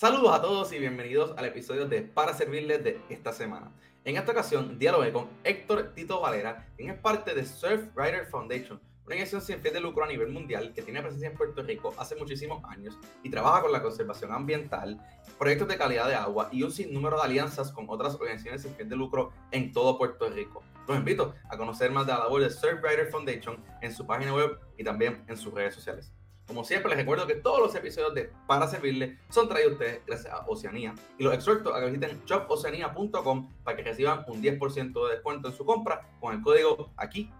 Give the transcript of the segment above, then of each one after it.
Saludos a todos y bienvenidos al episodio de Para Servirles de esta semana. En esta ocasión, dialogué con Héctor Tito Valera, quien es parte de Surf Rider Foundation, una organización sin fin de lucro a nivel mundial que tiene presencia en Puerto Rico hace muchísimos años y trabaja con la conservación ambiental, proyectos de calidad de agua y un sinnúmero de alianzas con otras organizaciones sin fin de lucro en todo Puerto Rico. Los invito a conocer más de la labor de Surf Rider Foundation en su página web y también en sus redes sociales. Como siempre, les recuerdo que todos los episodios de Para Servirle son traídos a ustedes gracias a Oceanía y los exhorto a que visiten shopoceanía.com para que reciban un 10% de descuento en su compra con el código aquí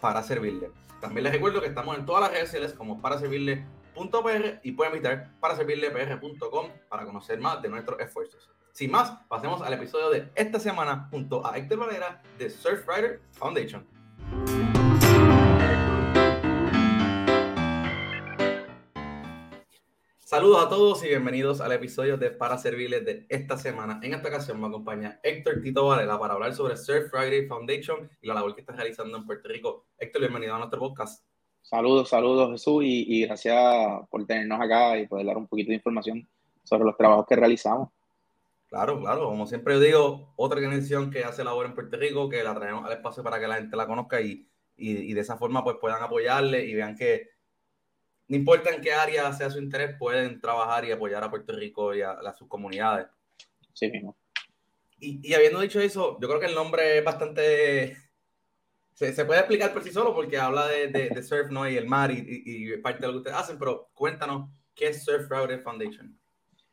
para servirle. También les recuerdo que estamos en todas las redes sociales como para servirle.pr y pueden visitar para servirlepr.com para conocer más de nuestros esfuerzos. Sin más, pasemos al episodio de esta semana junto a Héctor Valera de Surfrider Foundation. Saludos a todos y bienvenidos al episodio de Para Servirles de esta semana. En esta ocasión me acompaña Héctor Tito Varela para hablar sobre Surf Friday Foundation y la labor que está realizando en Puerto Rico. Héctor, bienvenido a nuestro podcast. Saludos, saludos Jesús y, gracias por tenernos acá y poder dar un poquito de información sobre los trabajos que realizamos. Claro, claro, como siempre digo, otra organización que hace labor en Puerto Rico, que la traemos al espacio para que la gente la conozca y, y de esa forma pues puedan apoyarle y vean que no importa en qué área sea su interés, pueden trabajar y apoyar a Puerto Rico y a, sus comunidades. Sí mismo. Y, habiendo dicho eso, yo creo que el nombre es bastante... Se, puede explicar por sí solo porque habla de, surf ¿no? y el mar y, parte de lo que ustedes hacen, pero cuéntanos, ¿qué es Surf Rider Foundation?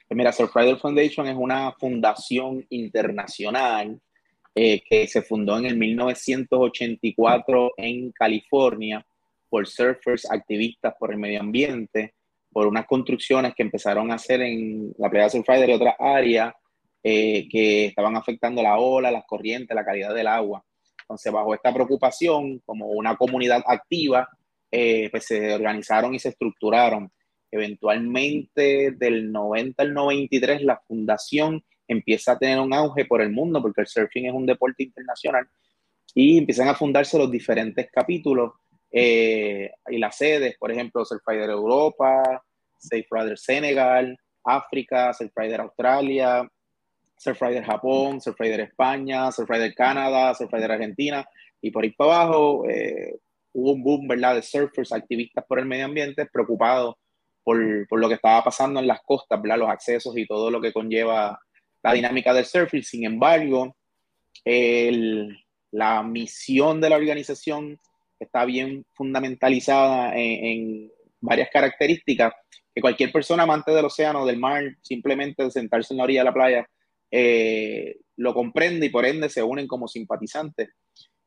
Pues mira, Surf Rider Foundation es una fundación internacional eh, que se fundó en el 1984 en California por surfers, activistas por el medio ambiente, por unas construcciones que empezaron a hacer en la playa de Surfrider y otras áreas eh, que estaban afectando la ola, las corrientes, la calidad del agua. Entonces, bajo esta preocupación, como una comunidad activa, eh, pues se organizaron y se estructuraron. Eventualmente, del 90 al 93, la fundación empieza a tener un auge por el mundo, porque el surfing es un deporte internacional, y empiezan a fundarse los diferentes capítulos eh, y las sedes, por ejemplo, Surfrider Europa, Surfrider Senegal, África, Surfrider Australia, Surfrider Japón, Surfrider España, Surfrider Canadá, Surfrider Argentina, y por ahí para abajo eh, hubo un boom, ¿verdad?, de surfers, activistas por el medio ambiente, preocupados por, por, lo que estaba pasando en las costas, ¿verdad?, los accesos y todo lo que conlleva la dinámica del surfing. Sin embargo, el, la misión de la organización está bien fundamentalizada en, varias características que cualquier persona amante del océano, del mar, simplemente de sentarse en la orilla de la playa, eh, lo comprende y por ende se unen como simpatizantes.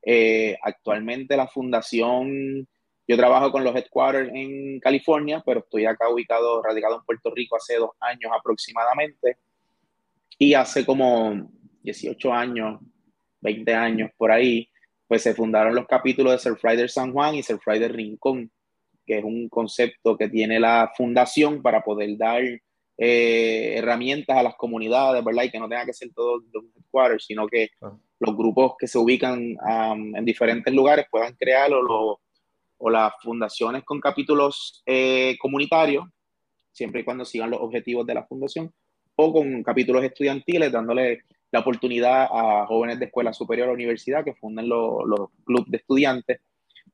Eh, actualmente la fundación, yo trabajo con los headquarters en California, pero estoy acá ubicado, radicado en Puerto Rico hace dos años aproximadamente. Y hace como 18 años, 20 años por ahí, pues se fundaron los capítulos de Surfrider San Juan y Surfrider Rincón, que es un concepto que tiene la fundación para poder dar eh, herramientas a las comunidades, ¿verdad? Y que no tenga que ser todo de un headquarter, sino que los grupos que se ubican en diferentes lugares puedan crear o, o las fundaciones con capítulos eh, comunitarios, siempre y cuando sigan los objetivos de la fundación, o con capítulos estudiantiles, dándole la oportunidad a jóvenes de escuela superior a universidad que funden los, los clubes de estudiantes,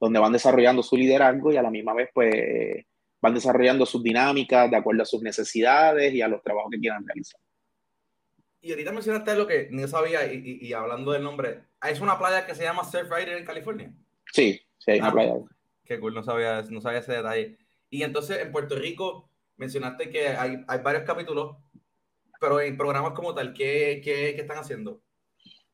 donde van desarrollando su liderazgo y a la misma vez pues van desarrollando sus dinámicas de acuerdo a sus necesidades y a los trabajos que quieran realizar. Y ahorita mencionaste lo que no sabía y, y, hablando del nombre, ¿es una playa que se llama Surf Rider en California? Sí, sí, hay una ah, playa. Qué cool, no sabía, no sabía ese detalle. Y entonces en Puerto Rico mencionaste que hay, hay varios capítulos pero en programas como tal, ¿qué, qué, qué están haciendo?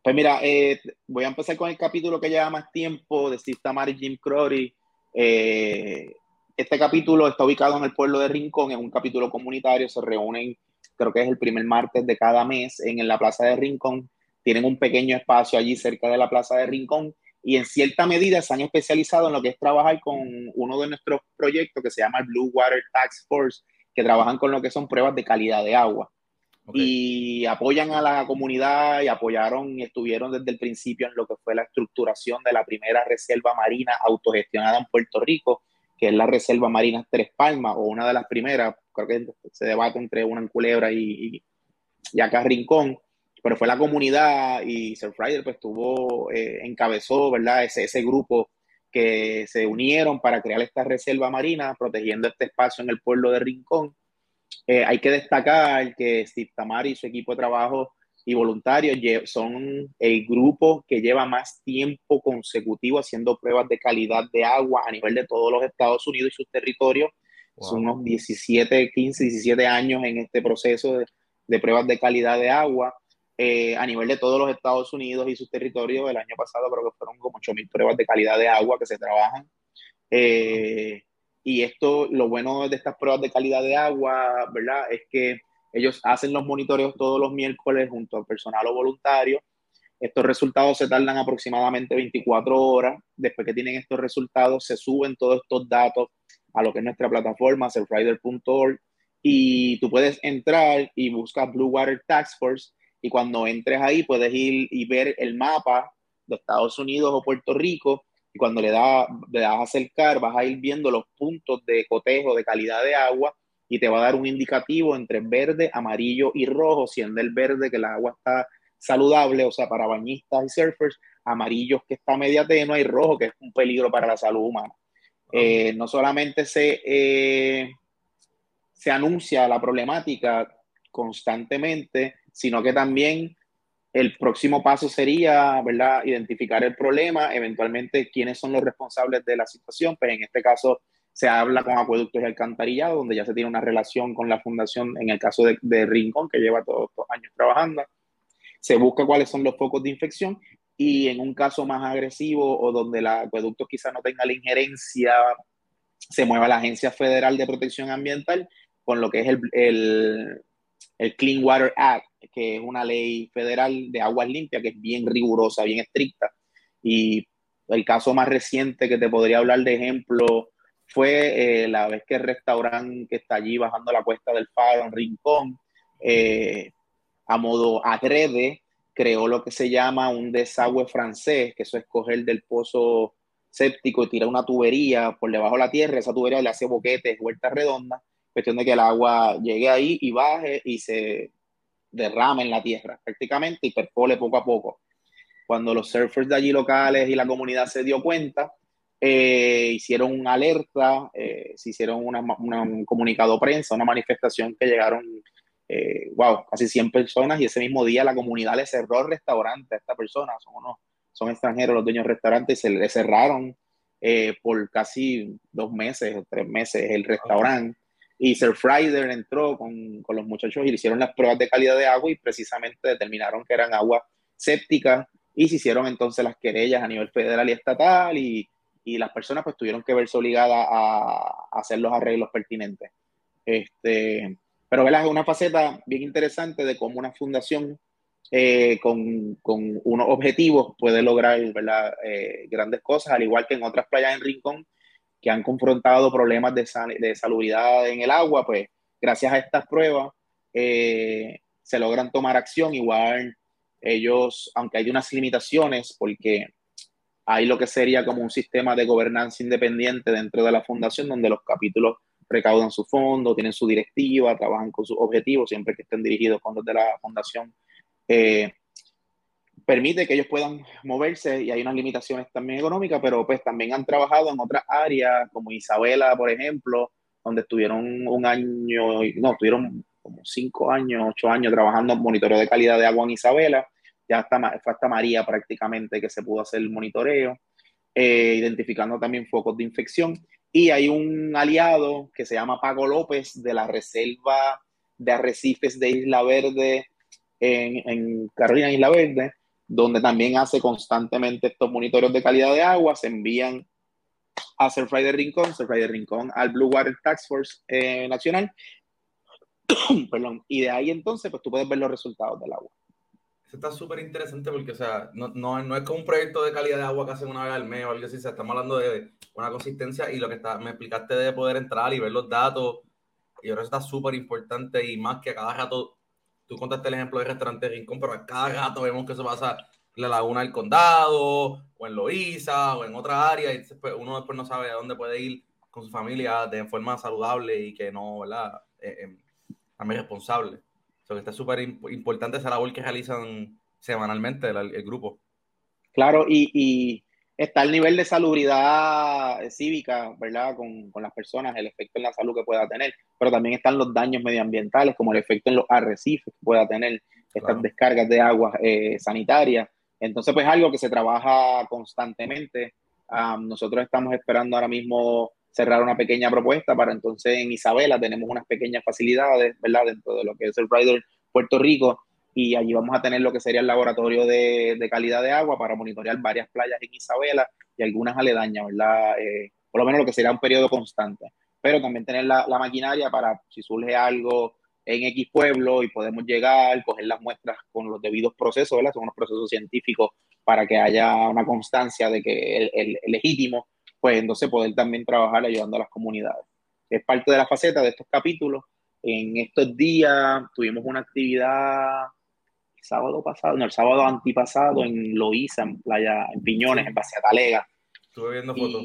Pues mira, eh, voy a empezar con el capítulo que lleva más tiempo de Steve y Jim Crowley. Eh, este capítulo está ubicado en el pueblo de Rincón, es un capítulo comunitario, se reúnen, creo que es el primer martes de cada mes en, la plaza de Rincón. Tienen un pequeño espacio allí cerca de la plaza de Rincón y en cierta medida se han especializado en lo que es trabajar con uno de nuestros proyectos que se llama el Blue Water Task Force, que trabajan con lo que son pruebas de calidad de agua. Y apoyan a la comunidad y apoyaron y estuvieron desde el principio en lo que fue la estructuración de la primera reserva marina autogestionada en Puerto Rico, que es la Reserva Marina Tres Palmas, o una de las primeras, creo que se debate entre una en Culebra y, y, acá Rincón, pero fue la comunidad y Sir pues tuvo, eh, encabezó, ¿verdad? Ese, ese grupo que se unieron para crear esta reserva marina, protegiendo este espacio en el pueblo de Rincón. Eh, hay que destacar que Steve Tamari y su equipo de trabajo y voluntarios son el grupo que lleva más tiempo consecutivo haciendo pruebas de calidad de agua a nivel de todos los Estados Unidos y sus territorios. Son unos 17, 15, 17 años en este proceso de, de pruebas de calidad de agua. Eh, a nivel de todos los Estados Unidos y sus territorios, el año pasado creo que fueron como 8.000 pruebas de calidad de agua que se trabajan. Eh, y esto, lo bueno de estas pruebas de calidad de agua, ¿verdad? Es que ellos hacen los monitoreos todos los miércoles junto al personal o voluntario. Estos resultados se tardan aproximadamente 24 horas. Después que tienen estos resultados, se suben todos estos datos a lo que es nuestra plataforma, selfrider.org, y tú puedes entrar y buscar Blue Water Task Force, y cuando entres ahí puedes ir y ver el mapa de Estados Unidos o Puerto Rico, y cuando le, da, le das a acercar, vas a ir viendo los puntos de cotejo de calidad de agua y te va a dar un indicativo entre verde, amarillo y rojo, siendo el verde que el agua está saludable, o sea, para bañistas y surfers, amarillos que está media tenue y rojo que es un peligro para la salud humana. Eh, no solamente se, eh, se anuncia la problemática constantemente, sino que también el próximo paso sería, ¿verdad?, identificar el problema, eventualmente quiénes son los responsables de la situación, pues en este caso se habla con acueductos y alcantarillados, donde ya se tiene una relación con la fundación, en el caso de, Rincón, que lleva todos estos años trabajando. Se busca cuáles son los focos de infección y en un caso más agresivo o donde el acueducto quizá no tenga la injerencia, se mueva la Agencia Federal de Protección Ambiental con lo que es el, el, el Clean Water Act, que es una ley federal de aguas limpias que es bien rigurosa, bien estricta. Y el caso más reciente que te podría hablar de ejemplo fue eh, la vez que el restaurante que está allí bajando la cuesta del Faro en Rincón, eh, a modo agrede, creó lo que se llama un desagüe francés, que eso es coger del pozo séptico y tirar una tubería por debajo de la tierra, esa tubería le hace boquetes, vueltas redondas, cuestión de que el agua llegue ahí y baje y se derrame en la tierra prácticamente y perfole poco a poco. Cuando los surfers de allí locales y la comunidad se dio cuenta, eh, hicieron una alerta, eh, se hicieron una, un comunicado prensa, una manifestación que llegaron, eh, wow, casi 100 personas y ese mismo día la comunidad le cerró el restaurante a esta persona, son, son extranjeros los dueños del restaurante y se le cerraron por casi dos meses o tres meses el restaurante. Y Sir Friday entró con, con los muchachos y le hicieron las pruebas de calidad de agua y precisamente determinaron que eran agua séptica y se hicieron entonces las querellas a nivel federal y estatal y y las personas pues tuvieron que verse obligadas a, hacer los arreglos pertinentes. Este, pero es una faceta bien interesante de cómo una fundación eh, con, con, unos objetivos puede lograr eh, grandes cosas, al igual que en otras playas en Rincón que han confrontado problemas de, de salubridad en el agua, pues gracias a estas pruebas eh, se logran tomar acción. Igual ellos, aunque hay unas limitaciones, porque hay lo que sería como un sistema de gobernanza independiente dentro de la fundación, donde los capítulos recaudan su fondo, tienen su directiva, trabajan con sus objetivos, siempre que estén dirigidos fondos de la fundación. Eh, permite que ellos puedan moverse y hay unas limitaciones también económicas, pero pues también han trabajado en otras áreas, como Isabela, por ejemplo, donde estuvieron un año, no, estuvieron como cinco años, ocho años trabajando en monitoreo de calidad de agua en Isabela ya hasta, fue hasta María prácticamente que se pudo hacer el monitoreo, eh, identificando también focos de infección. Y hay un aliado que se llama Pago López de la Reserva de Arrecifes de Isla Verde en, en Carolina, Isla Verde, donde también hace constantemente estos monitoreos de calidad de agua, se envían a Sir Friday Rincón, Sir Friday Rincón al Blue Water Task Force eh, Nacional, perdón, y de ahí entonces pues tú puedes ver los resultados del agua. Está súper interesante porque, o sea, no, no, no, es como un proyecto de calidad de agua que hacen una vez al mes o algo así, o sea, estamos hablando de una consistencia y lo que está, me explicaste de poder entrar y ver los datos, y ahora está súper importante y más que a cada rato, tú contaste el ejemplo del restaurante Rincón, pero a cada rato vemos que eso pasa en la laguna del condado, o en Loíza, o en otra área, y uno después no sabe a dónde puede ir con su familia de forma saludable y que no, ¿verdad? Eh, eh, también responsable. O sea, que está súper importante esa labor que realizan semanalmente el, grupo. Claro, y, está el nivel de salubridad cívica, ¿verdad? Con, con, las personas, el efecto en la salud que pueda tener, pero también están los daños medioambientales, como el efecto en los arrecifes que pueda tener estas descargas de agua eh, sanitarias. Entonces, pues algo que se trabaja constantemente. nosotros estamos esperando ahora mismo cerrar una pequeña propuesta para entonces en Isabela tenemos unas pequeñas facilidades, ¿verdad? Dentro de lo que es el Rider Puerto Rico y allí vamos a tener lo que sería el laboratorio de, de calidad de agua para monitorear varias playas en Isabela y algunas aledañas, ¿verdad? Eh, por lo menos lo que sería un periodo constante. Pero también tener la, la maquinaria para si surge algo en X pueblo y podemos llegar, coger las muestras con los debidos procesos, ¿verdad? Son unos procesos científicos para que haya una constancia de que el, el, el legítimo pues entonces poder también trabajar ayudando a las comunidades. Es parte de la faceta de estos capítulos. En estos días tuvimos una actividad sábado pasado, no, el sábado antipasado en Loíza, en Playa, en Piñones, en Pasea Talega. Estuve viendo fotos.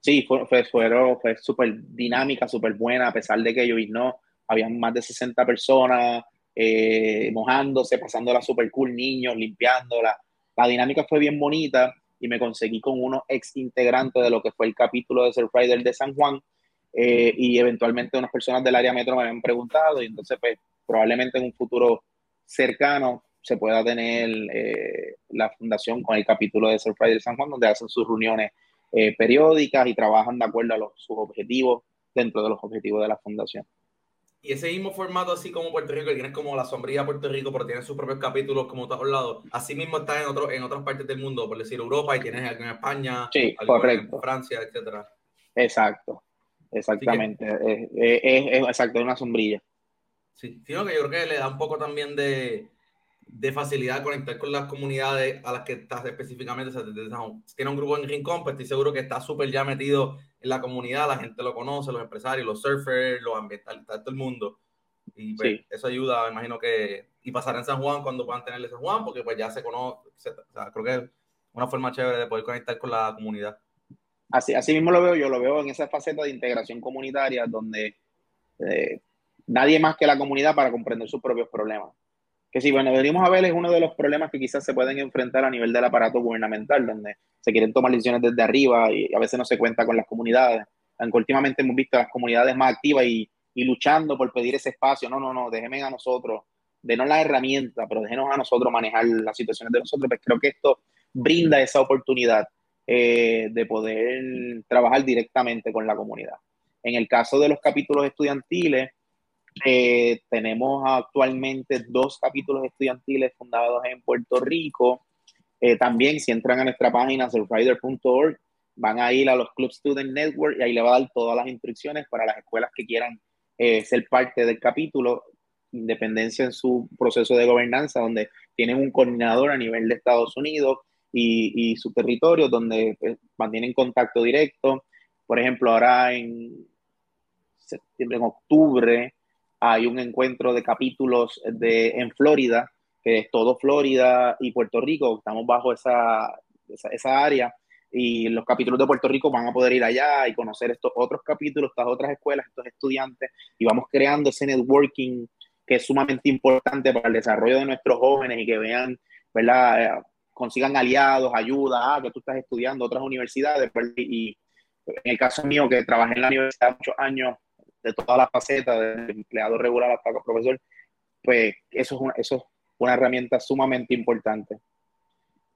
Sí, fue, fue, fue súper dinámica, súper buena, a pesar de que yo no, habían más de 60 personas eh, mojándose, pasándola súper cool, niños limpiándola. La dinámica fue bien bonita y me conseguí con unos ex integrantes de lo que fue el capítulo de Surf Rider de San Juan eh, y eventualmente unas personas del área metro me habían preguntado y entonces pues probablemente en un futuro cercano se pueda tener eh, la fundación con el capítulo de Surf Rider San Juan donde hacen sus reuniones eh, periódicas y trabajan de acuerdo a los, sus objetivos dentro de los objetivos de la fundación. Y ese mismo formato, así como Puerto Rico, que tienes como la sombrilla Puerto Rico, pero tiene sus propios capítulos como todos lados. Así mismo está en, otro, en otras partes del mundo, por decir Europa, y tienes aquí en España, sí, correcto. en Francia, etcétera. Exacto, exactamente. es, exacto, es una sombrilla. Sí, sino que yo creo que le da un poco también de, de facilidad de conectar con las comunidades a las que estás específicamente. O sea, tiene un grupo en Rincón, pues estoy seguro que está súper ya metido en la comunidad, la gente lo conoce, los empresarios, los surfers, los ambientalistas, todo el mundo. Y pues, eso ayuda, me imagino que, y pasará en San Juan cuando puedan tenerle San Juan, porque pues ya se conoce, o sea, creo que es una forma chévere de poder conectar con la comunidad. Así, así mismo lo veo, yo lo veo en esa faceta de integración comunitaria donde eh, nadie más que la comunidad para comprender sus propios problemas que si bueno, venimos a ver es uno de los problemas que quizás se pueden enfrentar a nivel del aparato gubernamental, donde se quieren tomar decisiones desde arriba y a veces no se cuenta con las comunidades. Aunque últimamente hemos visto a las comunidades más activas y, y luchando por pedir ese espacio. No, no, no, déjenme a nosotros, denos la herramienta, pero déjenos a nosotros manejar las situaciones de nosotros. Pues creo que esto brinda esa oportunidad eh, de poder trabajar directamente con la comunidad. En el caso de los capítulos estudiantiles, eh, tenemos actualmente dos capítulos estudiantiles fundados en Puerto Rico. Eh, también, si entran a nuestra página surfrider.org, van a ir a los Club Student Network y ahí le va a dar todas las instrucciones para las escuelas que quieran eh, ser parte del capítulo, independencia en su proceso de gobernanza, donde tienen un coordinador a nivel de Estados Unidos y, su territorio, donde pues, mantienen contacto directo. Por ejemplo, ahora en septiembre, en octubre, hay un encuentro de capítulos de, en Florida, que es todo Florida y Puerto Rico, estamos bajo esa, esa, área y los capítulos de Puerto Rico van a poder ir allá y conocer estos otros capítulos, estas otras escuelas, estos estudiantes, y vamos creando ese networking que es sumamente importante para el desarrollo de nuestros jóvenes y que vean, ¿verdad? Eh, consigan aliados, ayuda, ah, que tú estás estudiando otras universidades, y en el caso mío, que trabajé en la universidad muchos años, de todas las facetas, de empleado regular hasta profesor, pues eso es una, eso es una herramienta sumamente importante.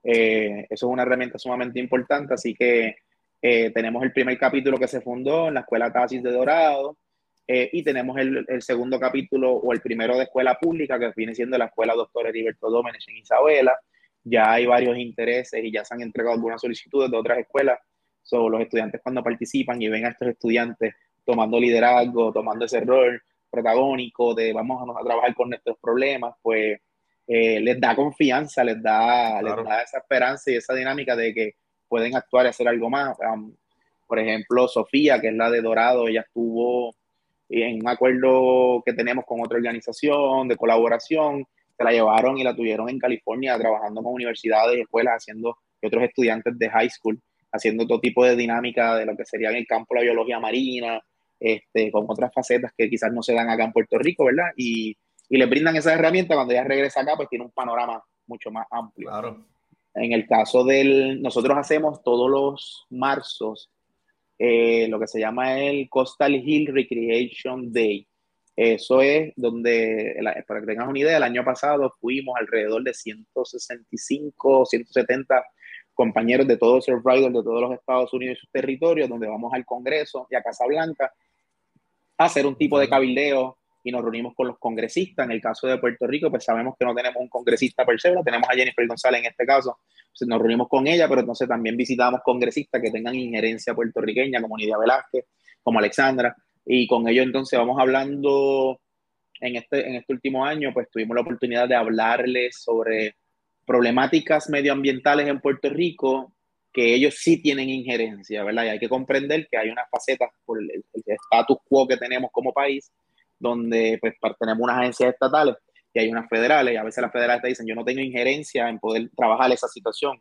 Eh, eso es una herramienta sumamente importante, así que eh, tenemos el primer capítulo que se fundó en la Escuela Tasis de Dorado eh, y tenemos el, el, segundo capítulo o el primero de Escuela Pública que viene siendo la Escuela Doctor Heriberto Dómenes en Isabela. Ya hay varios intereses y ya se han entregado algunas solicitudes de otras escuelas. sobre los estudiantes cuando participan y ven a estos estudiantes tomando liderazgo, tomando ese rol protagónico de vamos a, trabajar con nuestros problemas, pues eh, les da confianza, les da, les da esa esperanza y esa dinámica de que pueden actuar y hacer algo más. por ejemplo, Sofía, que es la de Dorado, ella estuvo en un acuerdo que tenemos con otra organización de colaboración, se la llevaron y la tuvieron en California trabajando con universidades y escuelas, haciendo que otros estudiantes de high school haciendo todo tipo de dinámica de lo que sería en el campo de la biología marina, este, con otras facetas que quizás no se dan acá en Puerto Rico, ¿verdad? Y, y le brindan esa herramienta cuando ella regresa acá, pues tiene un panorama mucho más amplio. Claro. En el caso del, nosotros hacemos todos los marzos eh, lo que se llama el Coastal Hill Recreation Day. Eso es donde, para que tengas una idea, el año pasado fuimos alrededor de 165, 170 compañeros de todos los riders de todos los Estados Unidos y sus territorios, donde vamos al Congreso y a Casa Blanca hacer un tipo de cabildeo y nos reunimos con los congresistas. En el caso de Puerto Rico, pues sabemos que no tenemos un congresista per se, tenemos a Jennifer González en este caso. nos reunimos con ella, pero entonces también visitamos congresistas que tengan injerencia puertorriqueña, como Nidia Velázquez, como Alexandra, y con ellos entonces vamos hablando en este, en este último año, pues tuvimos la oportunidad de hablarles sobre problemáticas medioambientales en Puerto Rico que ellos sí tienen injerencia, ¿verdad? Y hay que comprender que hay unas facetas por el, status quo que tenemos como país, donde pues tenemos unas agencias estatales y hay unas federales, y a veces las federales te dicen, yo no tengo injerencia en poder trabajar esa situación,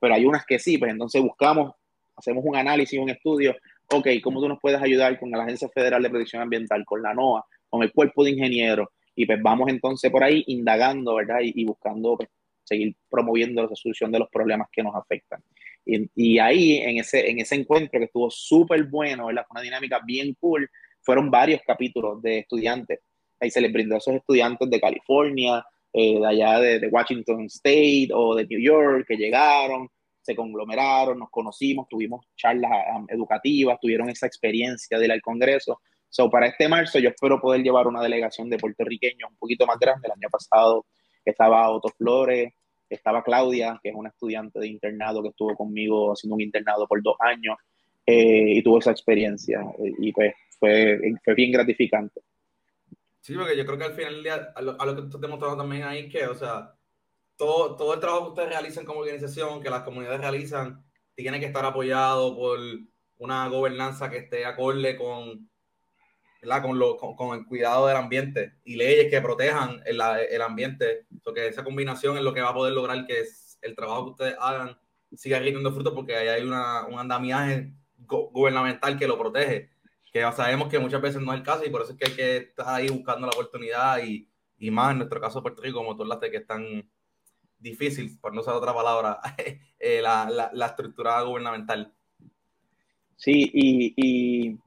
pero hay unas que sí, pues entonces buscamos, hacemos un análisis, un estudio, ok, ¿cómo tú nos puedes ayudar con la Agencia Federal de Protección Ambiental, con la NOAA, con el cuerpo de ingenieros? Y pues vamos entonces por ahí indagando, ¿verdad? Y, buscando pues, seguir promoviendo la solución de los problemas que nos afectan. Y, ahí, en ese, en ese encuentro que estuvo súper bueno. Fue una dinámica bien cool, fueron varios capítulos de estudiantes. Ahí se les brindó a esos estudiantes de California, eh, de allá de, Washington State o de New York, que llegaron, se conglomeraron, nos conocimos, tuvimos charlas um, educativas, tuvieron esa experiencia de ir al Congreso. So, para este marzo yo espero poder llevar una delegación de puertorriqueños un poquito más grande. El año pasado estaba Otto Flores, estaba Claudia, que es una estudiante de internado que estuvo conmigo haciendo un internado por dos años eh, y tuvo esa experiencia. Y pues fue, fue bien gratificante. Sí, porque yo creo que al final del día, a lo, que tú estás demostrando también ahí, que, o sea, todo, todo el trabajo que ustedes realizan como organización, que las comunidades realizan, tiene que estar apoyado por una gobernanza que esté acorde con, Con, lo, con, el cuidado del ambiente y leyes que protejan el, el ambiente. que esa combinación es lo que va a poder lograr que el trabajo que ustedes hagan siga rindiendo fruto porque ahí hay una, un andamiaje gubernamental que lo protege que sabemos que muchas veces no es el caso y por eso es que hay que estar ahí buscando la oportunidad y, y más en nuestro caso Puerto Rico, como tú hablaste, que es tan difícil, por no usar otra palabra, eh, la, la, la, estructura gubernamental. Sí, y, y,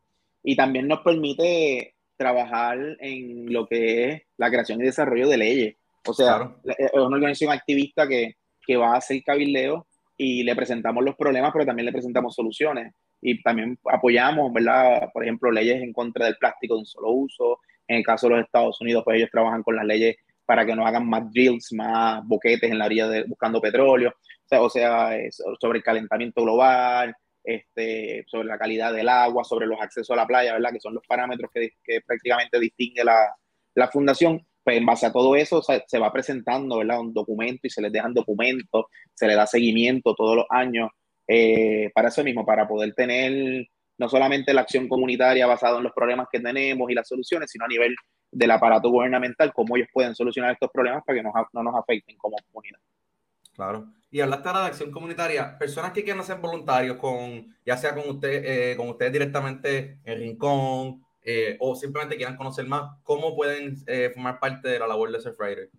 y, también nos permite trabajar en lo que es la creación y desarrollo de leyes. O sea, es una organización activista que, que va a hacer cabildeo y le presentamos los problemas, pero también le presentamos soluciones y también apoyamos, ¿verdad? Por ejemplo, leyes en contra del plástico de un solo uso. En el caso de los Estados Unidos, pues ellos trabajan con las leyes para que no hagan más drills, más boquetes en la orilla de, buscando petróleo, o sea, sobre el calentamiento global, este, sobre la calidad del agua, sobre los accesos a la playa, ¿verdad? Que son los parámetros que, prácticamente distingue la, la, fundación. Pues en base a todo eso se, se va presentando, ¿verdad? Un documento y se les dejan documentos, se le da seguimiento todos los años eh, para eso mismo, para poder tener no solamente la acción comunitaria basada en los problemas que tenemos y las soluciones, sino a nivel del aparato gubernamental, cómo ellos pueden solucionar estos problemas para que no nos afecten como comunidad. Claro. Y hablaste ahora de acción comunitaria. Personas que quieran ser voluntarios, con, ya sea con, usted, eh, con ustedes directamente en Rincón eh, o simplemente quieran conocer más, ¿cómo pueden formar parte de la labor de Surfrider?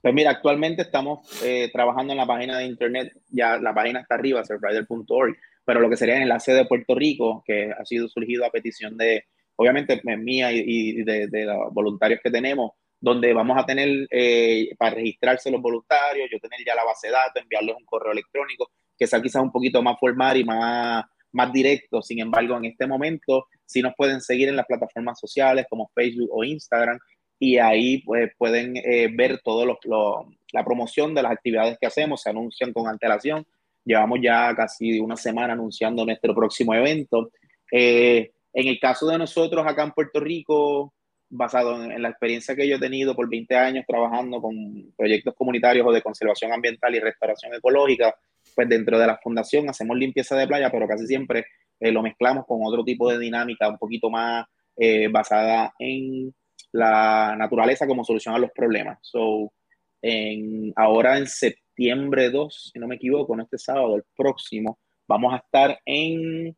Pues mira, actualmente estamos eh, trabajando en la página de internet, ya la página está arriba, surfrider.org, pero lo que sería el enlace de Puerto Rico, que ha sido surgido a petición de, obviamente, mía y, de, los voluntarios que tenemos, donde vamos a tener, eh, para registrarse los voluntarios, yo tener ya la base de datos, enviarles un correo electrónico, que sea quizás un poquito más formal y más, más directo. Sin embargo, en este momento, sí nos pueden seguir en las plataformas sociales como Facebook o Instagram, y ahí pues, pueden eh, ver todo lo, la promoción de las actividades que hacemos, se anuncian con antelación. Llevamos ya casi una semana anunciando nuestro próximo evento. Eh, en el caso de nosotros acá en Puerto Rico, basado en, la experiencia que yo he tenido por 20 años trabajando con proyectos comunitarios o de conservación ambiental y restauración ecológica, pues dentro de la fundación hacemos limpieza de playa, pero casi siempre eh, lo mezclamos con otro tipo de dinámica un poquito más basada en la naturaleza como solución a los problemas. So, en, ahora en septiembre 2, si no me equivoco, no este sábado, el próximo, Vamos a estar en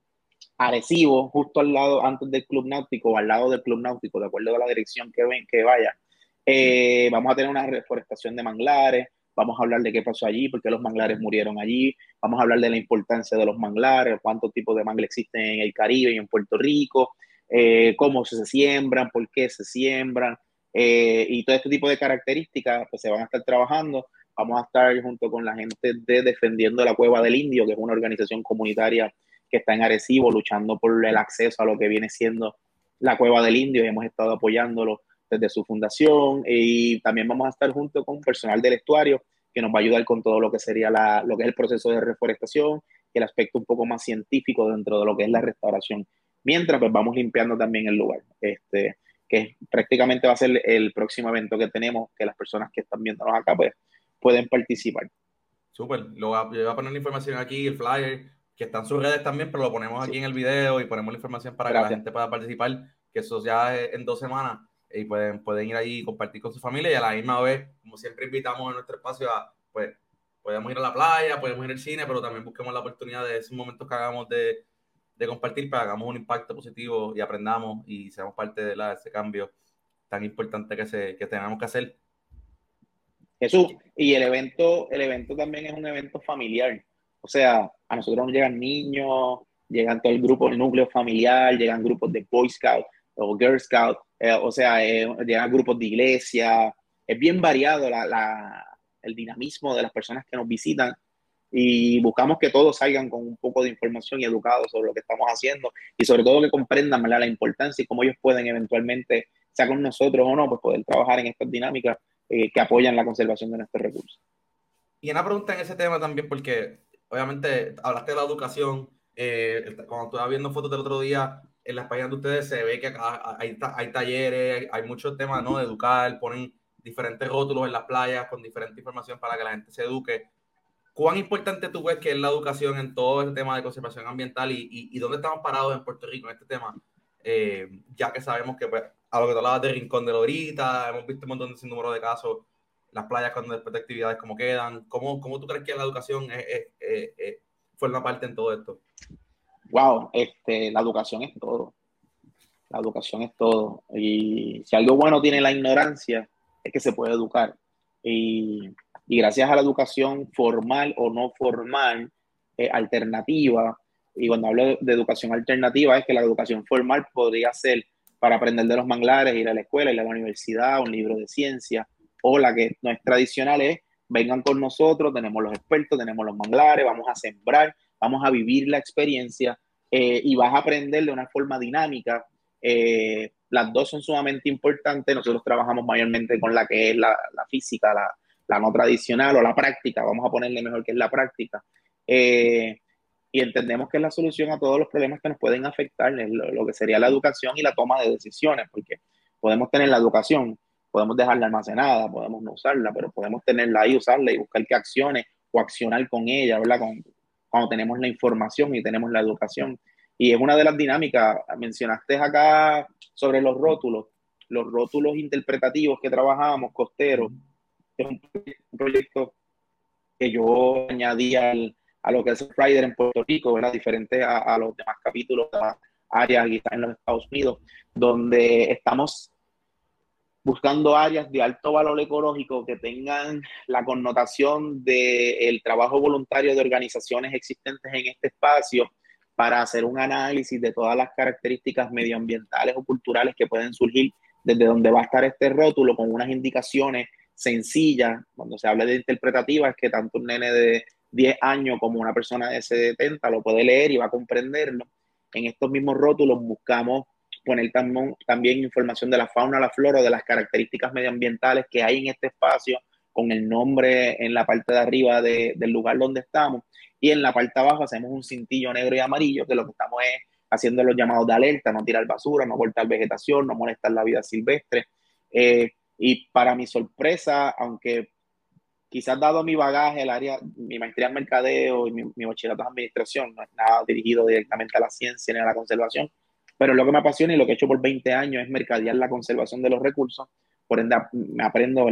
Arecibo, justo al lado, antes del Club Náutico, o al lado del Club Náutico, de acuerdo a la dirección que, ven, que vaya. Eh, vamos a tener una reforestación de manglares, vamos a hablar de qué pasó allí, por qué los manglares murieron allí, vamos a hablar de la importancia de los manglares, cuántos tipos de manglares existen en el Caribe y en Puerto Rico, eh, cómo se siembran, por qué se siembran, eh, y todo este tipo de características pues, se van a estar trabajando. Vamos a estar junto con la gente de Defendiendo la Cueva del Indio, que es una organización comunitaria que está en Arecibo luchando por el acceso a lo que viene siendo la Cueva del Indio y hemos estado apoyándolo desde su fundación y también vamos a estar junto con personal del estuario que nos va a ayudar con todo lo que sería la, lo que es el proceso de reforestación y el aspecto un poco más científico dentro de lo que es la restauración. Mientras pues vamos limpiando también el lugar, este, que prácticamente va a ser el próximo evento que tenemos, que las personas que están viéndonos acá pues pueden participar. Súper, lo voy a poner la información aquí, el flyer, que está en sus redes también, pero lo ponemos aquí en el video y ponemos la información para que la gente pueda participar, que eso ya es en dos semanas y pueden, pueden ir ahí y compartir con su familia y a la misma vez, como siempre invitamos en nuestro espacio a, pues, podemos ir a la playa, podemos ir al cine, pero también busquemos la oportunidad de esos momentos que hagamos de, de compartir para que hagamos un impacto positivo y aprendamos y seamos parte de, la, ese cambio tan importante que, se, que tenemos que hacer. Jesús, y el evento, el evento también es un evento familiar. O sea, a nosotros nos llegan niños, llegan todo el grupo, el núcleo familiar, llegan grupos de Boy Scout o Girl Scout, eh, o sea, eh, llegan grupos de iglesia. Es bien variado el dinamismo de las personas que nos visitan y buscamos que todos salgan con un poco de información y educados sobre lo que estamos haciendo y sobre todo que comprendan la importancia y cómo ellos pueden eventualmente, sea con nosotros o no, pues poder trabajar en estas dinámicas eh, que apoyan la conservación de nuestros recursos. Y una pregunta en ese tema también, porque obviamente hablaste de la educación, eh, cuando estaba viendo fotos del otro día, en las páginas de ustedes se ve que acá hay, hay talleres, hay, muchos temas ¿no? de educar, ponen diferentes rótulos en las playas con diferente información para que la gente se eduque. ¿Cuán importante tú ves que es la educación en todo el tema de conservación ambiental y, y, dónde estamos parados en Puerto Rico en este tema? Eh, ya que sabemos que pues, a lo que tú hablabas de Rincón de Lorita, hemos visto un montón de número de casos las playas cuando después de actividades como quedan? ¿Cómo, cómo tú crees que la educación es, es, forma parte en todo esto? Wow, este, la educación es todo. La educación es todo. Y si algo bueno tiene la ignorancia, es que se puede educar. Y, y gracias a la educación formal o no formal, eh, alternativa, y cuando hablo de educación alternativa, es que la educación formal podría ser para aprender de los manglares, ir a la escuela, ir a la universidad, un libro de ciencia, o la que no es tradicional es, vengan con nosotros, tenemos los expertos, tenemos los manglares, vamos a sembrar, vamos a vivir la experiencia eh, y vas a aprender de una forma dinámica. Eh, las dos son sumamente importantes. Nosotros trabajamos mayormente con la que es la, física, la, no tradicional o la práctica. Vamos a ponerle mejor que es la práctica. Eh, y entendemos que es la solución a todos los problemas que nos pueden afectar, lo, lo, que sería la educación y la toma de decisiones, porque podemos tener la educación, podemos dejarla almacenada, podemos no usarla, pero podemos tenerla ahí, usarla y buscar qué acciones o accionar con ella, ¿verdad? cuando tenemos la información y tenemos la educación. Y es una de las dinámicas, mencionaste acá sobre los rótulos, los rótulos interpretativos que trabajamos, costeros, es un, proyecto que yo añadí al, a lo que es Rider en Puerto Rico, ¿verdad? Diferente a, a los demás capítulos las áreas en los Estados Unidos, donde estamos buscando áreas de alto valor ecológico que tengan la connotación del trabajo voluntario de organizaciones existentes en este espacio para hacer un análisis de todas las características medioambientales o culturales que pueden surgir desde donde va a estar este rótulo con unas indicaciones sencillas. Cuando se habla de interpretativa es que tanto un nene de 10 años como una persona de 70 lo puede leer y va a comprenderlo. En estos mismos rótulos buscamos poner también, información de la fauna, la flora, de las características medioambientales que hay en este espacio, con el nombre en la parte de arriba del lugar donde estamos. Y en la parte abajo hacemos un cintillo negro y amarillo, que lo que estamos es haciendo los llamados de alerta, no tirar basura, no cortar vegetación, no molestar la vida silvestre. Eh, y para mi sorpresa, aunque quizás dado mi bagaje, el área, mi maestría en mercadeo y mi, mi bachillerato en administración, no es nada dirigido directamente a la ciencia ni a la conservación, pero lo que me apasiona y lo que he hecho por 20 años es mercadear la conservación de los recursos, por ende me aprendo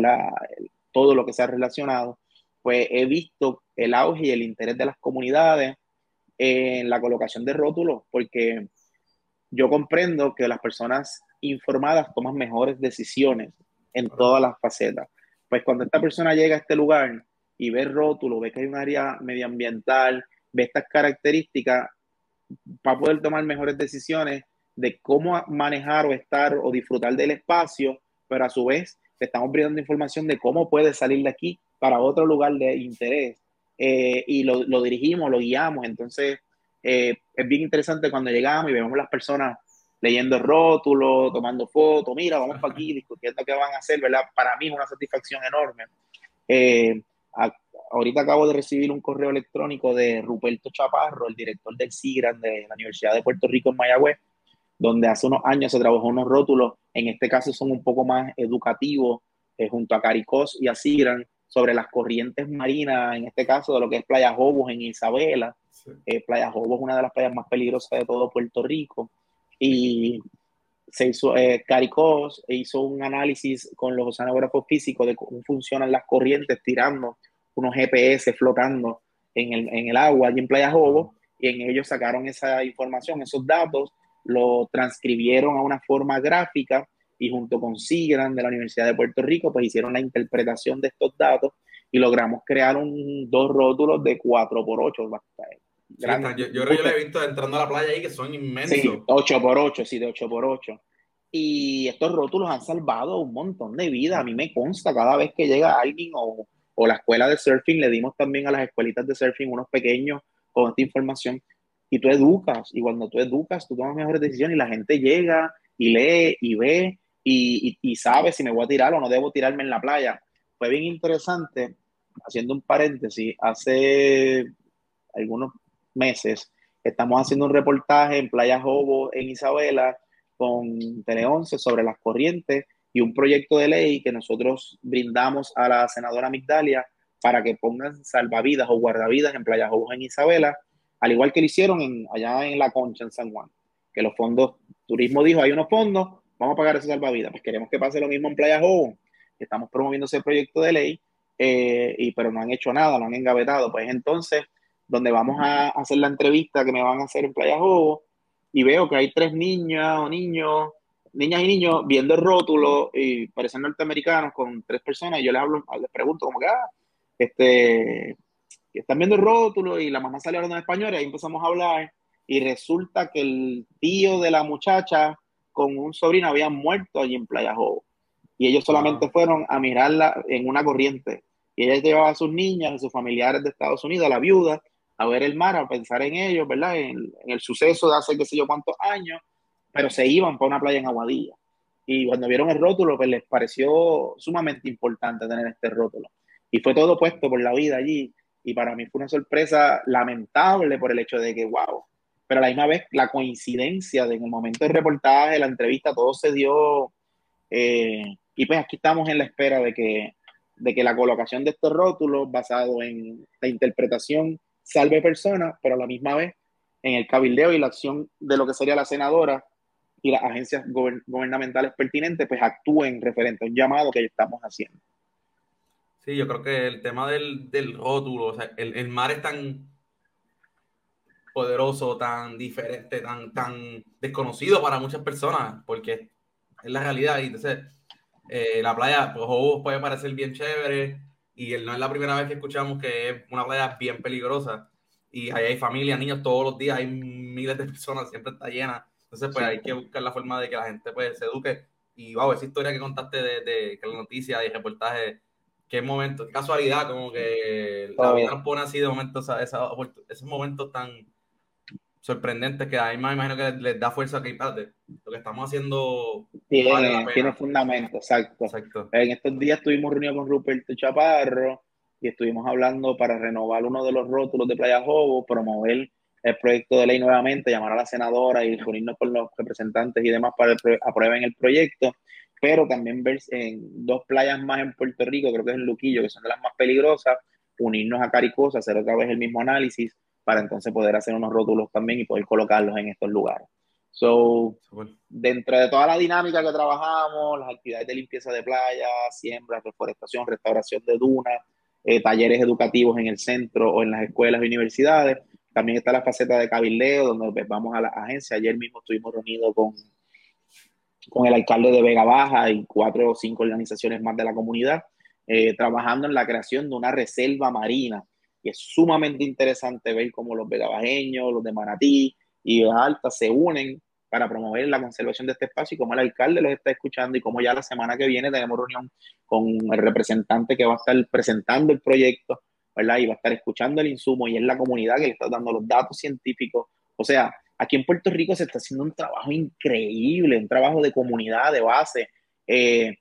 todo lo que se ha relacionado, pues he visto el auge y el interés de las comunidades en la colocación de rótulos, porque yo comprendo que las personas informadas toman mejores decisiones en todas las facetas. Pues cuando esta persona llega a este lugar y ve rótulo, ve que hay un área medioambiental, ve estas características, va a poder tomar mejores decisiones de cómo manejar o estar o disfrutar del espacio, pero a su vez le estamos brindando información de cómo puede salir de aquí para otro lugar de interés. Eh, y lo, lo, dirigimos, lo guiamos. Entonces, eh, es bien interesante cuando llegamos y vemos las personas leyendo rótulos, tomando fotos, mira, vamos para aquí, discutiendo qué van a hacer, ¿verdad? Para mí es una satisfacción enorme. Eh, ahorita acabo de recibir un correo electrónico de Ruperto Chaparro, el director del CIGRAN de la Universidad de Puerto Rico en Mayagüez, donde hace unos años se trabajó unos rótulos, en este caso son un poco más educativos, eh, junto a Caricos y a CIGRAN, sobre las corrientes marinas, en este caso de lo que es Playa Jobos en Isabela. Eh, Playa Jobos es una de las playas más peligrosas de todo Puerto Rico. Y se hizo, eh, Caricos hizo un análisis con los oceanógrafos físicos de cómo funcionan las corrientes tirando unos GPS flotando en el, en el agua allí en Playa Jobos y en ellos sacaron esa información, esos datos, lo transcribieron a una forma gráfica y junto con Sigran de la Universidad de Puerto Rico, pues hicieron la interpretación de estos datos y logramos crear un, dos rótulos de 4x8. yo, yo creo que lo he visto entrando a la playa ahí que son inmensos. Sí, 8x8, sí, de 8x8. Y estos rótulos han salvado un montón de vidas. A mí me consta cada vez que llega alguien o, o la escuela de surfing, le dimos también a las escuelitas de surfing unos pequeños con esta información. Y tú educas, y cuando tú educas, tú tomas mejores decisiones y la gente llega y lee y ve y, sabe si me voy a tirar o no debo tirarme en la playa. Fue bien interesante, haciendo un paréntesis, hace algunos meses estamos haciendo un reportaje en Playa Jobo, en Isabela, con Tele 11 sobre las corrientes y un proyecto de ley que nosotros brindamos a la senadora Migdalia para que pongan salvavidas o guardavidas en Playa Jobo, en Isabela, al igual que lo hicieron en, allá en La Concha, en San Juan, que los fondos, turismo dijo, hay unos fondos, vamos a pagar esa salvavidas. Pues queremos que pase lo mismo en Playa Jobo. Estamos promoviendo ese proyecto de ley, eh, y, pero no han hecho nada, no han engavetado. Pues entonces, donde vamos a hacer la entrevista que me van a hacer en Playa Jobo, y veo que hay tres niñas o niños, niñas y niños viendo el rótulo y parecen norteamericanos con tres personas, y yo les hablo, les pregunto como que, ah, este, que están viendo el rótulo y la mamá sale hablando en español y ahí empezamos a hablar y resulta que el tío de la muchacha con un sobrino habían muerto allí en Playa Jobo. Y ellos solamente fueron a mirarla en una corriente. Y ella llevaba a sus niñas, a sus familiares de Estados Unidos, a la viuda, a ver el mar, a pensar en ellos, ¿verdad? En, el suceso de hace qué sé yo cuántos años, pero se iban para una playa en Aguadilla. Y cuando vieron el rótulo, pues les pareció sumamente importante tener este rótulo. Y fue todo puesto por la vida allí. Y para mí fue una sorpresa lamentable por el hecho de que, wow, pero a la misma vez la coincidencia de en el momento del reportaje, la entrevista, todo se dio. Eh, y pues aquí estamos en la espera de que, de que la colocación de estos rótulos basado en la interpretación salve personas, pero a la misma vez en el cabildeo y la acción de lo que sería la senadora y las agencias gubernamentales pertinentes, pues actúen referente a un llamado que estamos haciendo. Sí, yo creo que el tema del, del rótulo, o sea, el, el mar es tan poderoso, tan diferente, tan, tan desconocido para muchas personas, porque es la realidad. Y entonces, eh, la playa, pues, puede parecer bien chévere, y no es la primera vez que escuchamos que es una playa bien peligrosa. Y ahí hay familias, niños todos los días, hay miles de personas, siempre está llena. Entonces, pues hay que buscar la forma de que la gente pues, se eduque. Y wow, esa historia que contaste de, de que la noticia y reportaje, qué momento, qué casualidad, como que la vida nos pone así de momentos, esos momentos tan, sorprendente que a mí me imagino que les da fuerza que lo que estamos haciendo tiene, tiene fundamento, exacto. exacto. En estos días estuvimos reunidos con Ruperto Chaparro y estuvimos hablando para renovar uno de los rótulos de Playa Jobo, promover el proyecto de ley nuevamente, llamar a la senadora y reunirnos con los representantes y demás para que aprueben el proyecto, pero también ver en dos playas más en Puerto Rico, creo que es en Luquillo, que son de las más peligrosas, unirnos a Caricosa, hacer otra vez el mismo análisis para entonces poder hacer unos rótulos también y poder colocarlos en estos lugares. So, dentro de toda la dinámica que trabajamos, las actividades de limpieza de playa, siembra, reforestación, restauración de dunas, eh, talleres educativos en el centro o en las escuelas y universidades, También está la faceta de cabildeo, donde pues, vamos a la agencia. Ayer mismo estuvimos reunidos con, con el alcalde de Vega Baja y cuatro o cinco organizaciones más de la comunidad, eh, trabajando en la creación de una reserva marina. Y es sumamente interesante ver cómo los vegabajeños, los de Manatí y de Alta se unen para promover la conservación de este espacio y cómo el alcalde los está escuchando y cómo ya la semana que viene tenemos reunión con el representante que va a estar presentando el proyecto, ¿verdad? Y va a estar escuchando el insumo y es la comunidad que le está dando los datos científicos. O sea, aquí en Puerto Rico se está haciendo un trabajo increíble, un trabajo de comunidad, de base, eh,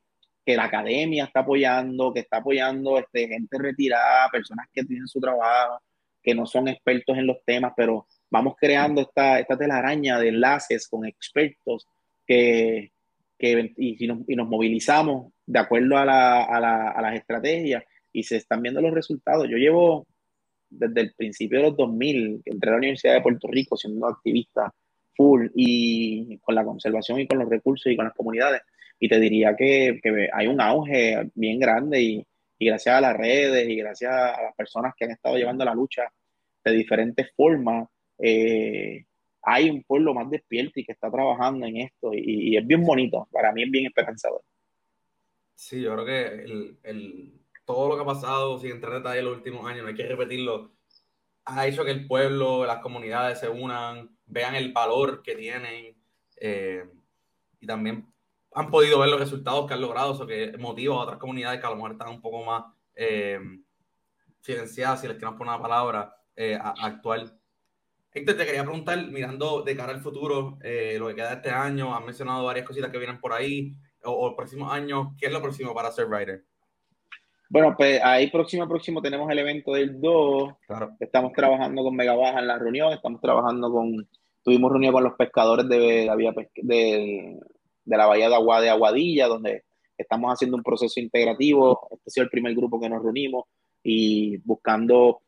que la academia está apoyando, que está apoyando este, gente retirada, personas que tienen su trabajo, que no son expertos en los temas, pero vamos creando esta, esta telaraña de enlaces con expertos que, que y, nos, y, nos, movilizamos de acuerdo a, la, a, la, a, las estrategias y se están viendo los resultados. Yo llevo desde el principio de los 2000, entré a la Universidad de Puerto Rico siendo activista full y con la conservación y con los recursos y con las comunidades. Y te diría que, que hay un auge bien grande y, y gracias a las redes y gracias a las personas que han estado llevando la lucha de diferentes formas, eh, hay un pueblo más despierto y que está trabajando en esto y, y, es bien bonito, para mí es bien esperanzador. Sí, yo creo que el, el, todo lo que ha pasado, sin entrar en detalle los últimos años, no hay que repetirlo, ha hecho que el pueblo, las comunidades se unan, vean el valor que tienen eh, y también han podido ver los resultados que han logrado, eso que motiva a otras comunidades que a lo mejor están un poco más eh, silenciadas, si les queremos poner una palabra, eh, a, a actuar Héctor, te quería preguntar, mirando de cara al futuro, eh, lo que queda de este año, has mencionado varias cositas que vienen por ahí, o, o, el próximo año, ¿qué es lo próximo para Surfrider? Bueno, pues ahí próximo, próximo tenemos el evento del 2, claro. estamos trabajando con Mega Baja en la reunión, estamos trabajando con, tuvimos reunión con los pescadores de la, vía, de, de la bahía de, Agua, de Aguadilla, donde estamos haciendo un proceso integrativo, este ha sido el primer grupo que nos reunimos y buscando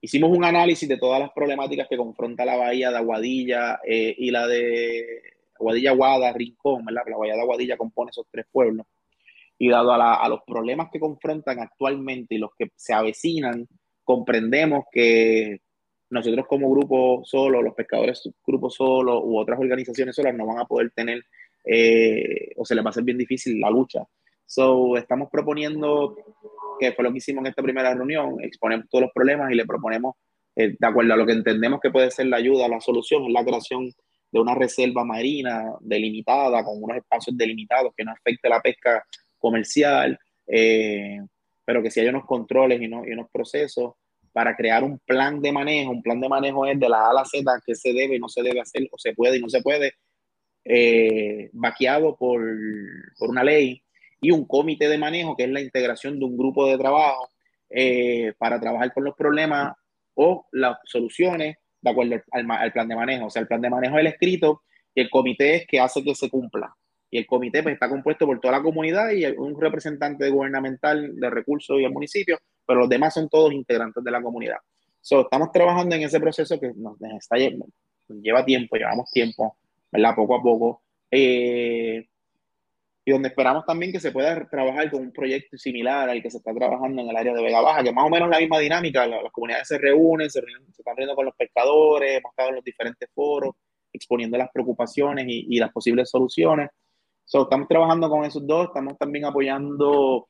hicimos un análisis de todas las problemáticas que confronta la bahía de Aguadilla eh, y la de Aguadilla, Aguada, Rincón, ¿verdad? La bahía de Aguadilla compone esos tres pueblos. Y dado a, la, los problemas que confrontan actualmente y los que se avecinan, comprendemos que nosotros como grupo solo, los pescadores grupo solo u otras organizaciones solas no van a poder tener eh, o se les va a hacer bien difícil la lucha. So, estamos proponiendo que fue lo que hicimos en esta primera reunión, exponemos todos los problemas y le proponemos, eh, de acuerdo a lo que entendemos que puede ser la ayuda, la solución, es la creación de una reserva marina delimitada, con unos espacios delimitados que no afecte la pesca comercial, eh, pero que si hay unos controles y, no, y, unos procesos para crear un plan de manejo. Un plan de manejo es de la A a la Z que se debe y no se debe hacer, o se puede y no se puede, eh, vaqueado por, por una ley y un comité de manejo, que es la integración de un grupo de trabajo eh, para trabajar con los problemas o las soluciones de acuerdo al, plan de manejo. O sea, el plan de manejo es el escrito y el comité es que hace que se cumpla. Y el comité pues, está compuesto por toda la comunidad y un representante gubernamental de recursos y el municipio, pero los demás son todos integrantes de la comunidad. So, estamos trabajando en ese proceso que nos está, lleva tiempo, llevamos tiempo, ¿verdad? Poco a poco. Eh, y donde esperamos también que se pueda trabajar con un proyecto similar al que se está trabajando en el área de Vega Baja, que más o menos la misma dinámica, las, comunidades se reúnen, se, reúnen, se están reuniendo con los pescadores, hemos estado en los diferentes foros, exponiendo las preocupaciones y, y las posibles soluciones. So, estamos trabajando con esos dos, estamos también apoyando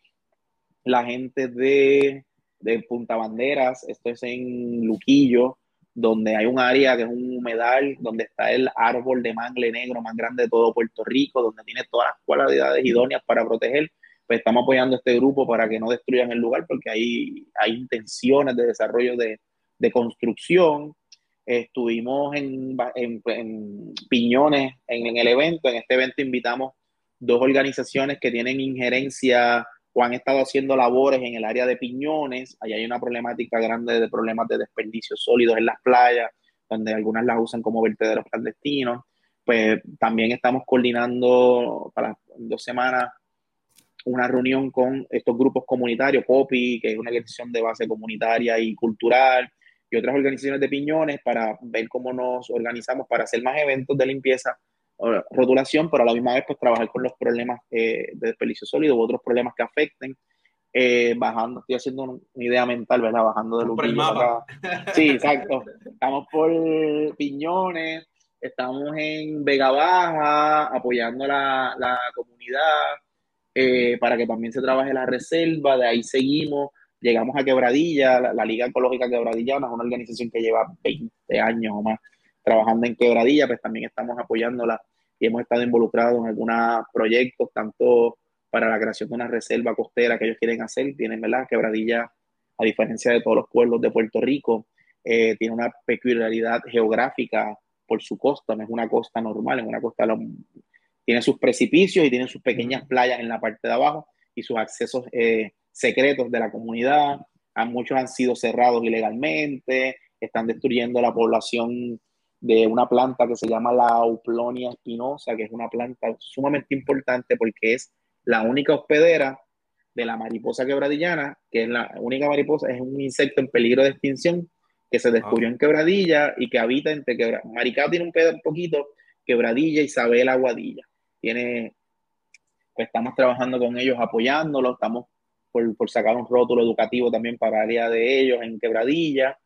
la gente de, de Punta Banderas, esto es en Luquillo, donde hay un área que es un humedal, donde está el árbol de mangle negro más grande de todo Puerto Rico, donde tiene todas las cualidades idóneas para proteger, pues estamos apoyando a este grupo para que no destruyan el lugar, porque hay, hay intenciones de desarrollo de, de construcción. Estuvimos en, en, en Piñones en, en el evento, en este evento invitamos dos organizaciones que tienen injerencia o han estado haciendo labores en el área de piñones. Allá hay una problemática grande de problemas de desperdicios sólidos en las playas, donde algunas las usan como vertederos clandestinos. Pues también estamos coordinando para dos semanas una reunión con estos grupos comunitarios, COPI, que es una organización de base comunitaria y cultural, y otras organizaciones de piñones para ver cómo nos organizamos para hacer más eventos de limpieza rotulación, pero a la misma vez pues trabajar con los problemas eh, de desperdicio sólido u otros problemas que afecten. eh, bajando, estoy haciendo una idea mental, ¿verdad? Bajando de Luquillo. Sí, exacto. Estamos por Piñones, estamos en Vega Baja, apoyando la, la comunidad eh, para que también se trabaje la reserva, de ahí seguimos, llegamos a Quebradilla, la, Liga Ecológica Quebradillana es una organización que lleva 20 años o más trabajando en Quebradilla, pues también estamos apoyándola y hemos estado involucrados en algunos proyectos, tanto para la creación de una reserva costera que ellos quieren hacer. Tienen, ¿verdad? Quebradilla, a diferencia de todos los pueblos de Puerto Rico, eh, tiene una peculiaridad geográfica por su costa, no es una costa normal, es una costa, tiene sus precipicios y tiene sus pequeñas playas en la parte de abajo y sus accesos eh, secretos de la comunidad. muchos han sido cerrados ilegalmente, están destruyendo la población de una planta que se llama la Auplonia espinosa, que es una planta sumamente importante porque es la única hospedera de la mariposa quebradillana, que es la única mariposa, es un insecto en peligro de extinción que se descubrió en Quebradilla y que habita entre Quebradilla. Maricao tiene un, un poquito, Quebradilla, Isabel Aguadilla. Tiene, pues estamos trabajando con ellos, apoyándolos, estamos por, por sacar un rótulo educativo también para área de ellos en Quebradilla.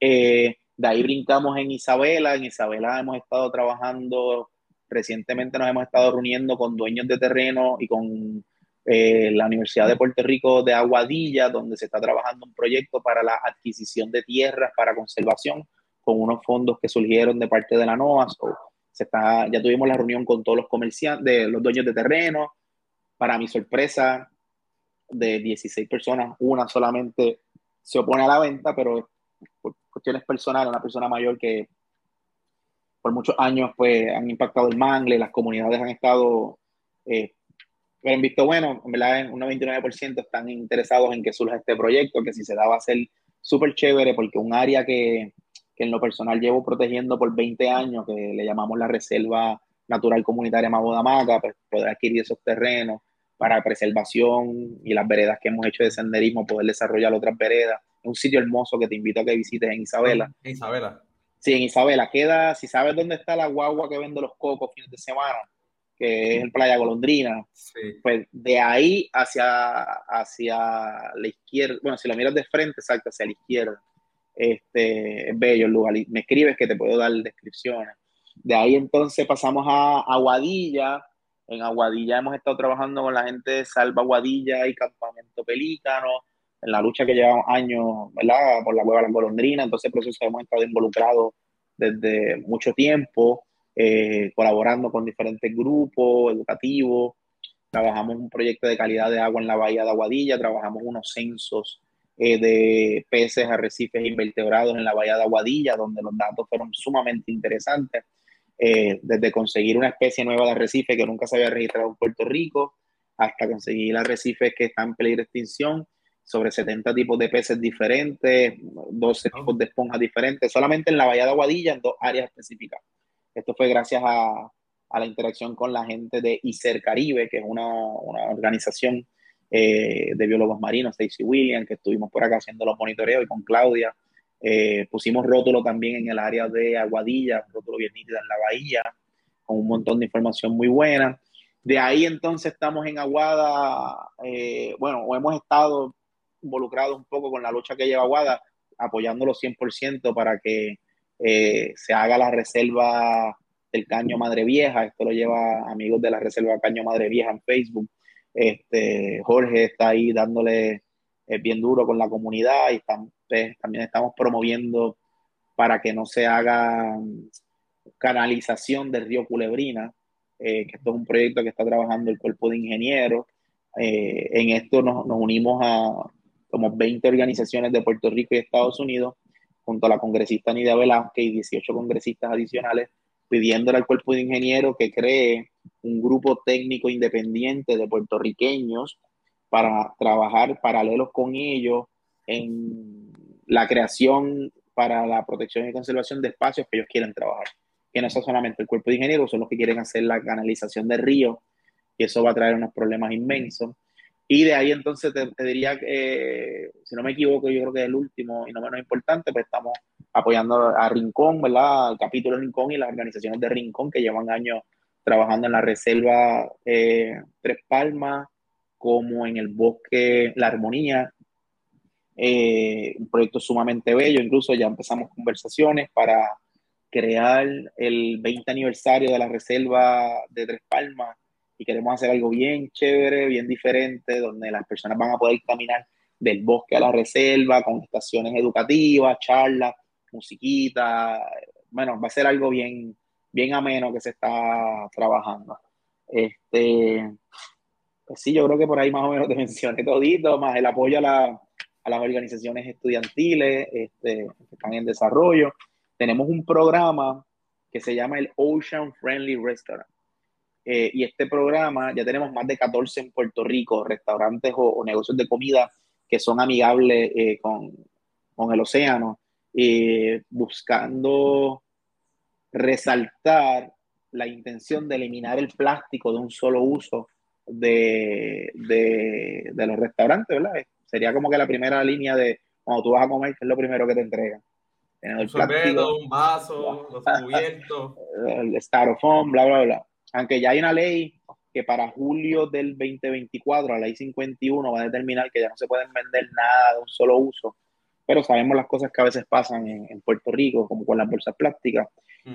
Eh, de ahí brincamos en Isabela. En Isabela hemos estado trabajando Recientemente nos hemos estado reuniendo con dueños de terreno y con eh, la Universidad de Puerto Rico de Aguadilla, donde se está trabajando un proyecto para la adquisición de tierras para conservación con unos fondos que surgieron de parte de la NOAA. se está, ya tuvimos la reunión con todos los comerciantes, de los dueños de terreno. Para mi sorpresa, de 16 personas, una solamente se opone a la venta, pero por cuestiones personales, una persona mayor que por muchos años pues han impactado el mangle, las comunidades han estado, eh, pero en visto bueno, en verdad un 99% están interesados en que surja este proyecto, que si se da va a ser súper chévere porque un área que, que, en lo personal llevo protegiendo por 20 años, que le llamamos la Reserva Natural Comunitaria Mabodamaca, pues poder adquirir esos terrenos para preservación y las veredas que hemos hecho de senderismo, poder desarrollar otras veredas. Es un sitio hermoso que te invito a que visites en Isabela. En Isabela. Sí, en Isabela queda, si sabes dónde está la guagua que vende los cocos fines de semana, que es en Playa Golondrina, pues de ahí hacia, hacia la izquierda, bueno, si lo miras de frente, exacto, hacia la izquierda, este, es bello el lugar. Me escribes que te puedo dar descripciones. De ahí entonces pasamos a Aguadilla. En Aguadilla hemos estado trabajando con la gente de Salva Aguadilla y Campamento Pelícano en la lucha que llevamos años, ¿verdad? Por la hueva de la golondrina, entonces por hemos estado involucrados desde mucho tiempo, eh, colaborando con diferentes grupos educativos, trabajamos un proyecto de calidad de agua en la bahía de Aguadilla, trabajamos unos censos eh, de peces, arrecifes e invertebrados en la bahía de Aguadilla, donde los datos fueron sumamente interesantes, eh, desde conseguir una especie nueva de arrecife que nunca se había registrado en Puerto Rico, hasta conseguir arrecifes que están en peligro de extinción, sobre 70 tipos de peces diferentes, 12 tipos de esponjas diferentes, solamente en la Bahía de Aguadilla, en dos áreas específicas. Esto fue gracias a, la interacción con la gente de ICER Caribe, que es una, una organización eh, de biólogos marinos, Stacy Williams, que estuvimos por acá haciendo los monitoreos y con Claudia. Eh, pusimos rótulo también en el área de Aguadilla, rótulo bien nítido en la bahía, con un montón de información muy buena. De ahí entonces estamos en Aguada, eh, bueno, o hemos estado involucrado un poco con la lucha que lleva Aguada, apoyándolo 100% para que eh, se haga la reserva del Caño Madre Vieja. Esto lo lleva amigos de la Reserva Caño Madre Vieja en Facebook. Este, Jorge está ahí dándole eh, bien duro con la comunidad y pues, también estamos promoviendo para que no se haga canalización del río Culebrina, eh, que esto es un proyecto que está trabajando el cuerpo de ingenieros. en esto nos, nos unimos a, como 20 organizaciones de Puerto Rico y Estados Unidos, junto a la congresista Nidia Velázquez y 18 congresistas adicionales, pidiéndole al cuerpo de ingenieros que cree un grupo técnico independiente de puertorriqueños para trabajar paralelos con ellos en la creación para la protección y conservación de espacios que ellos quieren trabajar. Que no es solamente el cuerpo de ingenieros, son los que quieren hacer la canalización del río, y eso va a traer unos problemas inmensos. Y de ahí entonces te, diría que, si no me equivoco, yo creo que es el último y no menos importante, pues estamos apoyando a Rincón, ¿verdad? El capítulo Rincón y las organizaciones de Rincón que llevan años trabajando en la reserva eh, Tres Palmas, como en el bosque La Armonía, eh, un proyecto sumamente bello, incluso ya empezamos conversaciones para crear el 20 aniversario de la reserva de Tres Palmas y queremos hacer algo bien chévere, bien diferente, donde las personas van a poder caminar del bosque a la reserva con estaciones educativas, charlas, musiquita, bueno, va a ser algo bien, bien ameno que se está trabajando. Este, pues sí, yo creo que por ahí más o menos te mencioné todito, más el apoyo a, la, a las organizaciones estudiantiles este, que están en desarrollo. Tenemos un programa que se llama el Ocean Friendly Restaurant. Eh, y este programa ya tenemos más de 14 en Puerto Rico, restaurantes o, negocios de comida que son amigables eh, con, con, el océano, eh, buscando resaltar la intención de eliminar el plástico de un solo uso de, de, de, los restaurantes, ¿verdad? Sería como que la primera línea de cuando tú vas a comer, que es lo primero que te entregan. El un plástico, un vaso, los cubiertos. El styrofoam, bla, bla, bla. Aunque ya hay una ley que para julio del 2024, la ley 51, va a determinar que ya no se pueden vender nada de un solo uso. Pero sabemos las cosas que a veces pasan en, en Puerto Rico, como con las bolsas plásticas.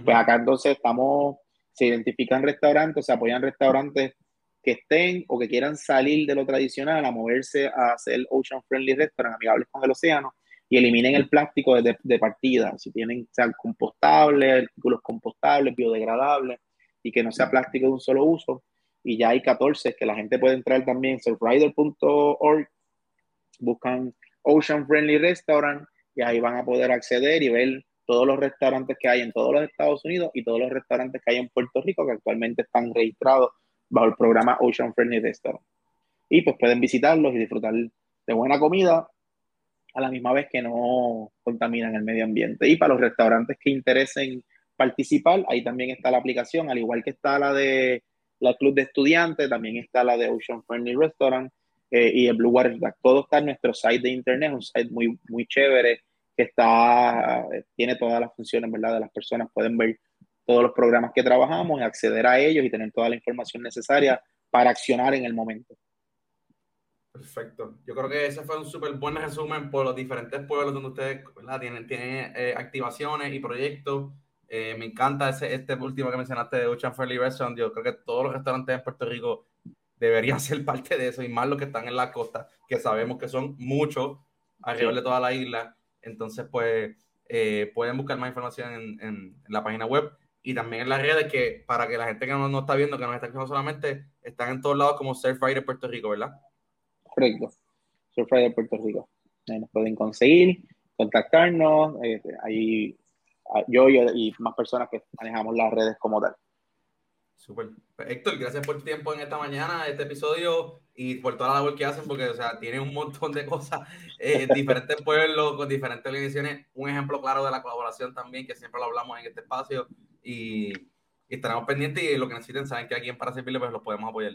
Pues acá entonces estamos, se identifican restaurantes, se apoyan restaurantes que estén o que quieran salir de lo tradicional a moverse a hacer ocean friendly restaurant, amigables con el océano, y eliminen el plástico de, de partida. Si tienen, sean compostables, artículos compostables, biodegradables, y que no sea plástico de un solo uso. Y ya hay 14 que la gente puede entrar también, surfrider.org, buscan Ocean Friendly Restaurant y ahí van a poder acceder y ver todos los restaurantes que hay en todos los Estados Unidos y todos los restaurantes que hay en Puerto Rico que actualmente están registrados bajo el programa Ocean Friendly Restaurant. Y pues pueden visitarlos y disfrutar de buena comida a la misma vez que no contaminan el medio ambiente. Y para los restaurantes que interesen participar, ahí también está la aplicación, al igual que está la de la Club de Estudiantes, también está la de Ocean Friendly Restaurant eh, y el Blue Water Todo está en nuestro site de internet, un site muy, muy chévere que está, tiene todas las funciones, ¿verdad? De las personas pueden ver todos los programas que trabajamos, acceder a ellos y tener toda la información necesaria para accionar en el momento. Perfecto. Yo creo que ese fue un súper buen resumen por los diferentes pueblos donde ustedes tienen, tienen eh, activaciones y proyectos. Eh, me encanta ese, este último que mencionaste de Ocean Fairly Restaurant. Yo creo que todos los restaurantes en Puerto Rico deberían ser parte de eso y más los que están en la costa, que sabemos que son muchos alrededor de toda la isla. Entonces, pues eh, pueden buscar más información en, en, la página web y también en las redes que para que la gente que no nos está viendo, que nos está escuchando solamente, están en todos lados como Surfrider Puerto Rico, ¿verdad? Correcto. Surfrider Puerto Rico. Ahí nos pueden conseguir, contactarnos, eh, ahí yo y, más personas que manejamos las redes como tal. Súper. Pues, Héctor, gracias por tu tiempo en esta mañana, este episodio y por toda la labor que hacen, porque, o sea, tienen un montón de cosas en diferentes pueblos, con diferentes organizaciones. Un ejemplo claro de la colaboración también, que siempre lo hablamos en este espacio y, estaremos pendientes y lo que necesiten, saben que aquí en Para Servirle, pues los podemos apoyar.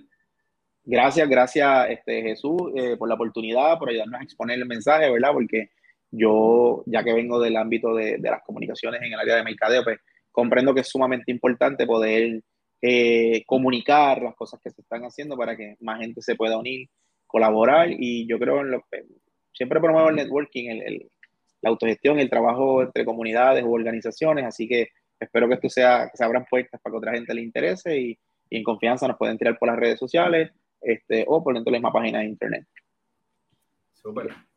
Gracias, gracias, este, Jesús, eh, por la oportunidad, por ayudarnos a exponer el mensaje, ¿verdad? Porque yo, ya que vengo del ámbito de, de, las comunicaciones en el área de mercadeo, pues comprendo que es sumamente importante poder eh, comunicar las cosas que se están haciendo para que más gente se pueda unir, colaborar y yo creo en lo que siempre promuevo el networking, el, el, la autogestión, el trabajo entre comunidades u organizaciones, así que espero que esto sea, que se abran puertas para que otra gente le interese y, y en confianza nos pueden tirar por las redes sociales este, o por dentro de la misma página de internet. Súper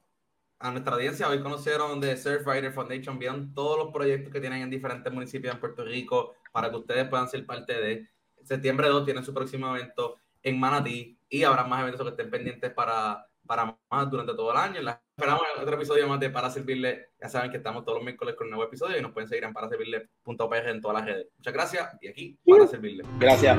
a nuestra audiencia. Hoy conocieron de Surfrider Foundation. Vieron todos los proyectos que tienen en diferentes municipios en Puerto Rico para que ustedes puedan ser parte de. Septiembre 2 tienen su próximo evento en Manatí y habrá más eventos que estén pendientes para, para más durante todo el año. La esperamos en otro episodio más de Para Servirle. Ya saben que estamos todos los miércoles con un nuevo episodio y nos pueden seguir en paraservirle.pr en todas las redes. Muchas gracias y aquí para servirle. Gracias.